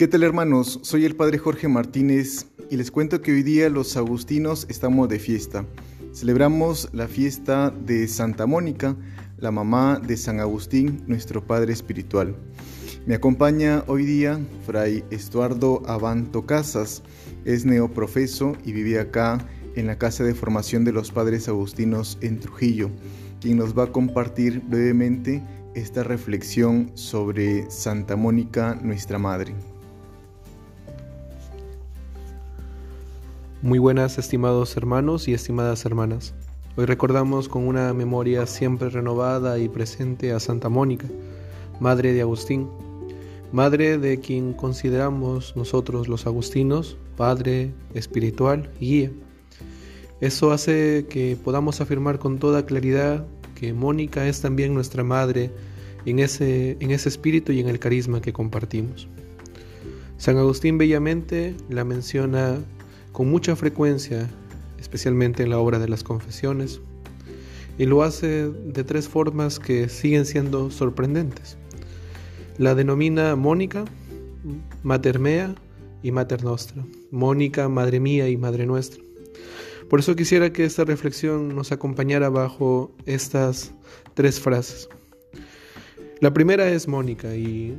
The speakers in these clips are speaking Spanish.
¿Qué tal hermanos? Soy el Padre Jorge Martínez y les cuento que hoy día los agustinos estamos de fiesta. Celebramos la fiesta de Santa Mónica, la mamá de San Agustín, nuestro Padre Espiritual. Me acompaña hoy día Fray Estuardo Abanto Casas, es neoprofeso y vive acá en la Casa de Formación de los Padres Agustinos en Trujillo, quien nos va a compartir brevemente esta reflexión sobre Santa Mónica, nuestra Madre. Muy buenas estimados hermanos y estimadas hermanas. Hoy recordamos con una memoria siempre renovada y presente a Santa Mónica, Madre de Agustín, Madre de quien consideramos nosotros los agustinos, Padre espiritual y guía. Eso hace que podamos afirmar con toda claridad que Mónica es también nuestra Madre en ese, en ese espíritu y en el carisma que compartimos. San Agustín bellamente la menciona con mucha frecuencia, especialmente en la obra de las confesiones, y lo hace de tres formas que siguen siendo sorprendentes. La denomina Mónica, Mater Mea y Mater Nostra. Mónica, Madre Mía y Madre Nuestra. Por eso quisiera que esta reflexión nos acompañara bajo estas tres frases. La primera es Mónica y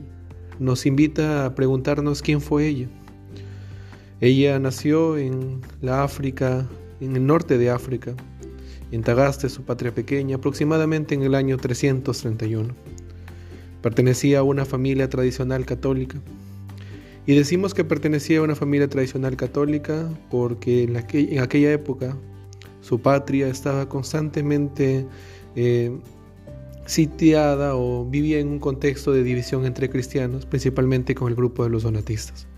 nos invita a preguntarnos quién fue ella. Ella nació en la África, en el norte de África, en Tagaste, su patria pequeña, aproximadamente en el año 331. Pertenecía a una familia tradicional católica. Y decimos que pertenecía a una familia tradicional católica porque en, aquella época su patria estaba constantemente eh, sitiada o vivía en un contexto de división entre cristianos, principalmente con el grupo de los donatistas.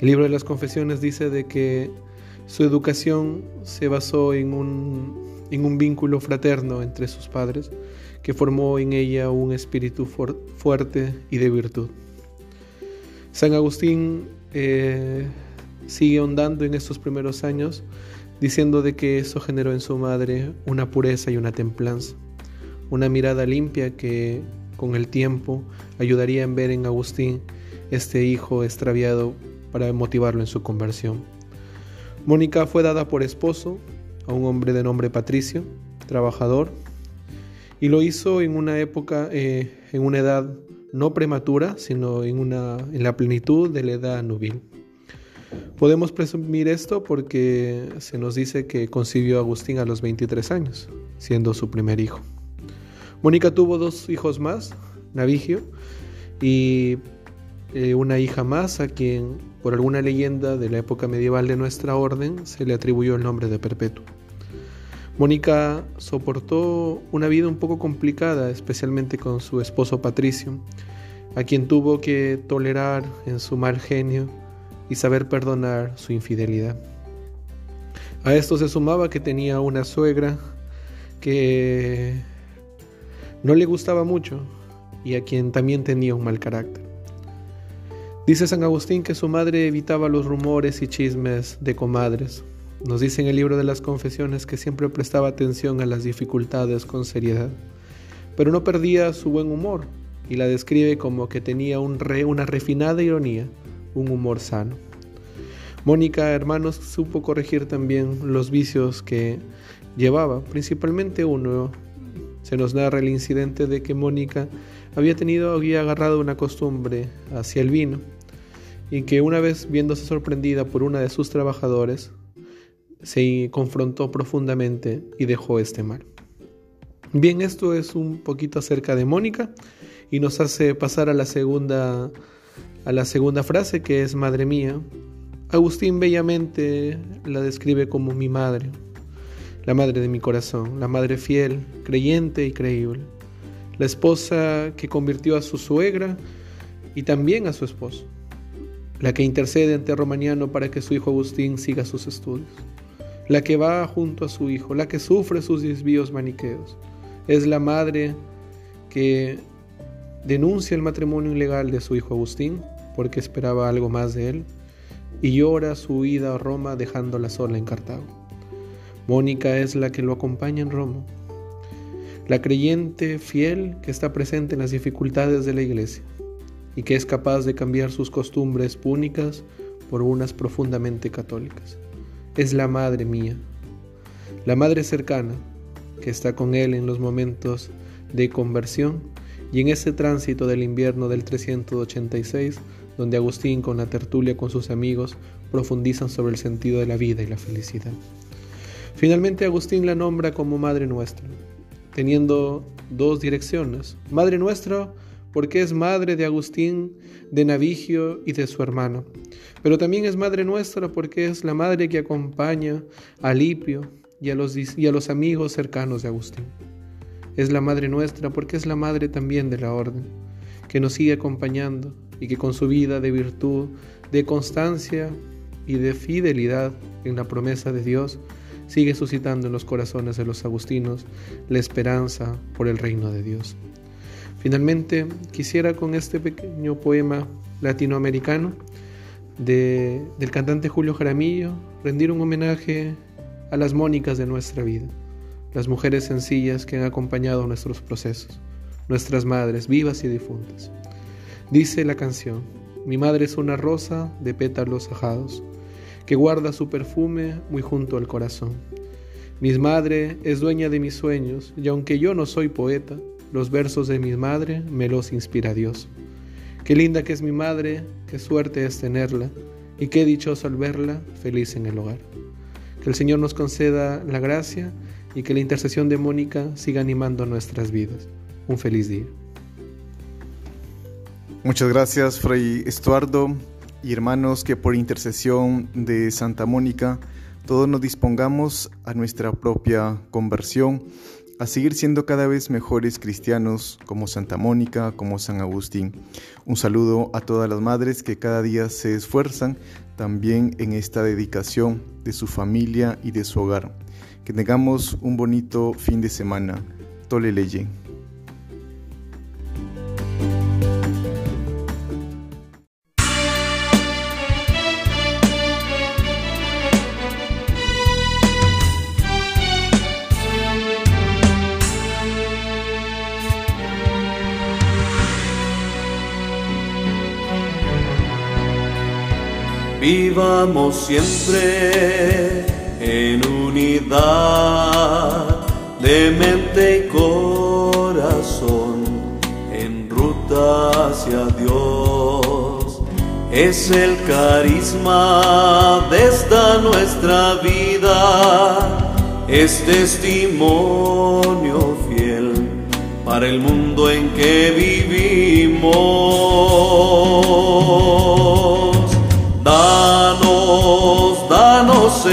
El libro de las confesiones dice de que su educación se basó en un, en un vínculo fraterno entre sus padres que formó en ella un espíritu fuerte y de virtud. San Agustín eh, sigue ahondando en estos primeros años diciendo de que eso generó en su madre una pureza y una templanza, una mirada limpia que con el tiempo ayudaría en ver en Agustín este hijo extraviado para motivarlo en su conversión. Mónica fue dada por esposo a un hombre de nombre Patricio, trabajador, y lo hizo en una época, eh, en una edad no prematura, sino en, una, en la plenitud de la edad nubil. Podemos presumir esto porque se nos dice que concibió a Agustín a los 23 años, siendo su primer hijo. Mónica tuvo dos hijos más, Navigio, y eh, una hija más a quien, por alguna leyenda de la época medieval de nuestra orden, se le atribuyó el nombre de Perpetuo. Mónica soportó una vida un poco complicada, especialmente con su esposo Patricio, a quien tuvo que tolerar en su mal genio y saber perdonar su infidelidad. A esto se sumaba que tenía una suegra que no le gustaba mucho y a quien también tenía un mal carácter. Dice San Agustín que su madre evitaba los rumores y chismes de comadres. Nos dice en el libro de las confesiones que siempre prestaba atención a las dificultades con seriedad, pero no perdía su buen humor y la describe como que tenía un una refinada ironía, un humor sano. Mónica, hermanos, supo corregir también los vicios que llevaba, principalmente uno. Se nos narra el incidente de que Mónica había tenido, había agarrado una costumbre hacia el vino y que una vez viéndose sorprendida por una de sus trabajadores, se confrontó profundamente y dejó este mal. Bien, esto es un poquito acerca de Mónica y nos hace pasar a la segunda a la segunda frase que es madre mía. Agustín bellamente la describe como mi madre, la madre de mi corazón, la madre fiel, creyente y creíble, la esposa que convirtió a su suegra y también a su esposo la que intercede ante Romaniano para que su hijo Agustín siga sus estudios, la que va junto a su hijo, la que sufre sus desvíos maniqueos. Es la madre que denuncia el matrimonio ilegal de su hijo Agustín porque esperaba algo más de él y llora su huida a Roma dejándola sola en Cartago. Mónica es la que lo acompaña en Roma, la creyente fiel que está presente en las dificultades de la iglesia y que es capaz de cambiar sus costumbres púnicas por unas profundamente católicas. Es la Madre mía, la Madre cercana, que está con Él en los momentos de conversión y en ese tránsito del invierno del 386, donde Agustín con la tertulia con sus amigos profundizan sobre el sentido de la vida y la felicidad. Finalmente Agustín la nombra como Madre Nuestra, teniendo dos direcciones. Madre Nuestra porque es madre de Agustín, de Navigio y de su hermano, pero también es Madre Nuestra porque es la madre que acompaña a Lipio y a los, y a los amigos cercanos de Agustín. Es la Madre Nuestra porque es la madre también de la orden, que nos sigue acompañando y que con su vida de virtud, de constancia y de fidelidad en la promesa de Dios, sigue suscitando en los corazones de los agustinos la esperanza por el reino de Dios. Finalmente, quisiera con este pequeño poema latinoamericano del cantante Julio Jaramillo rendir un homenaje a las Mónicas de nuestra vida, las mujeres sencillas que han acompañado nuestros procesos, nuestras madres vivas y difuntas. Dice la canción, mi madre es una rosa de pétalos ajados, que guarda su perfume muy junto al corazón. Mi madre es dueña de mis sueños, y aunque yo no soy poeta, los versos de mi madre me los inspira Dios. Qué linda que es mi madre, qué suerte es tenerla, y qué dichoso al verla feliz en el hogar. Que el Señor nos conceda la gracia y que la intercesión de Mónica siga animando nuestras vidas. Un feliz día. Muchas gracias, Fray Estuardo y hermanos, que por intercesión de Santa Mónica todos nos dispongamos a nuestra propia conversión, a seguir siendo cada vez mejores cristianos como Santa Mónica, como San Agustín. Un saludo a todas las madres que cada día se esfuerzan también en esta dedicación de su familia y de su hogar. Que tengamos un bonito fin de semana. Tole leye. Vivamos siempre en unidad de mente y corazón en ruta hacia Dios. Es el carisma de esta nuestra vida, es testimonio fiel para el mundo en que vivimos.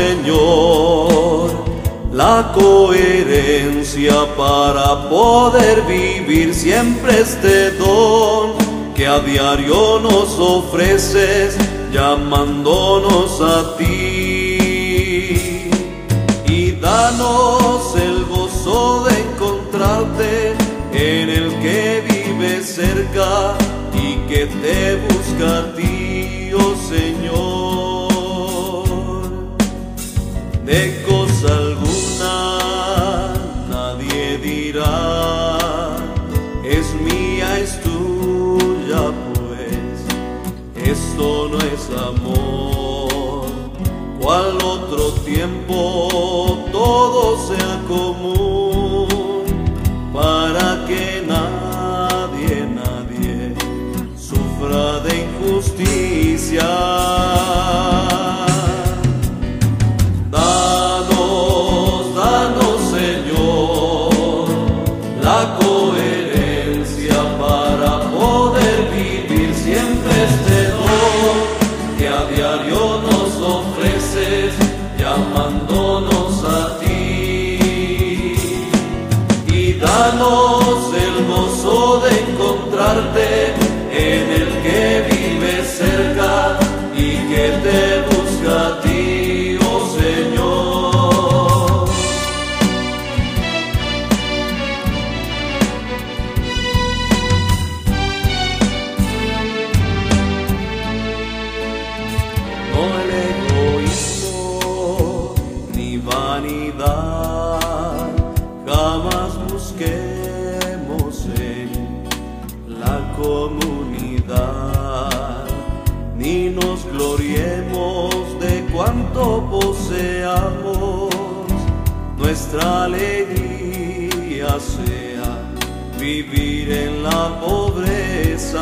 Señor, la coherencia para poder vivir siempre este don que a diario nos ofreces llamándonos a ti. Y danos el gozo de encontrarte en el que vives cerca y que te busca a ti oh Señor, es tuya, pues. Esto no es amor, cual otro tiempo todo sea común danos el gozo de encontrarte nuestra alegría sea vivir en la pobreza.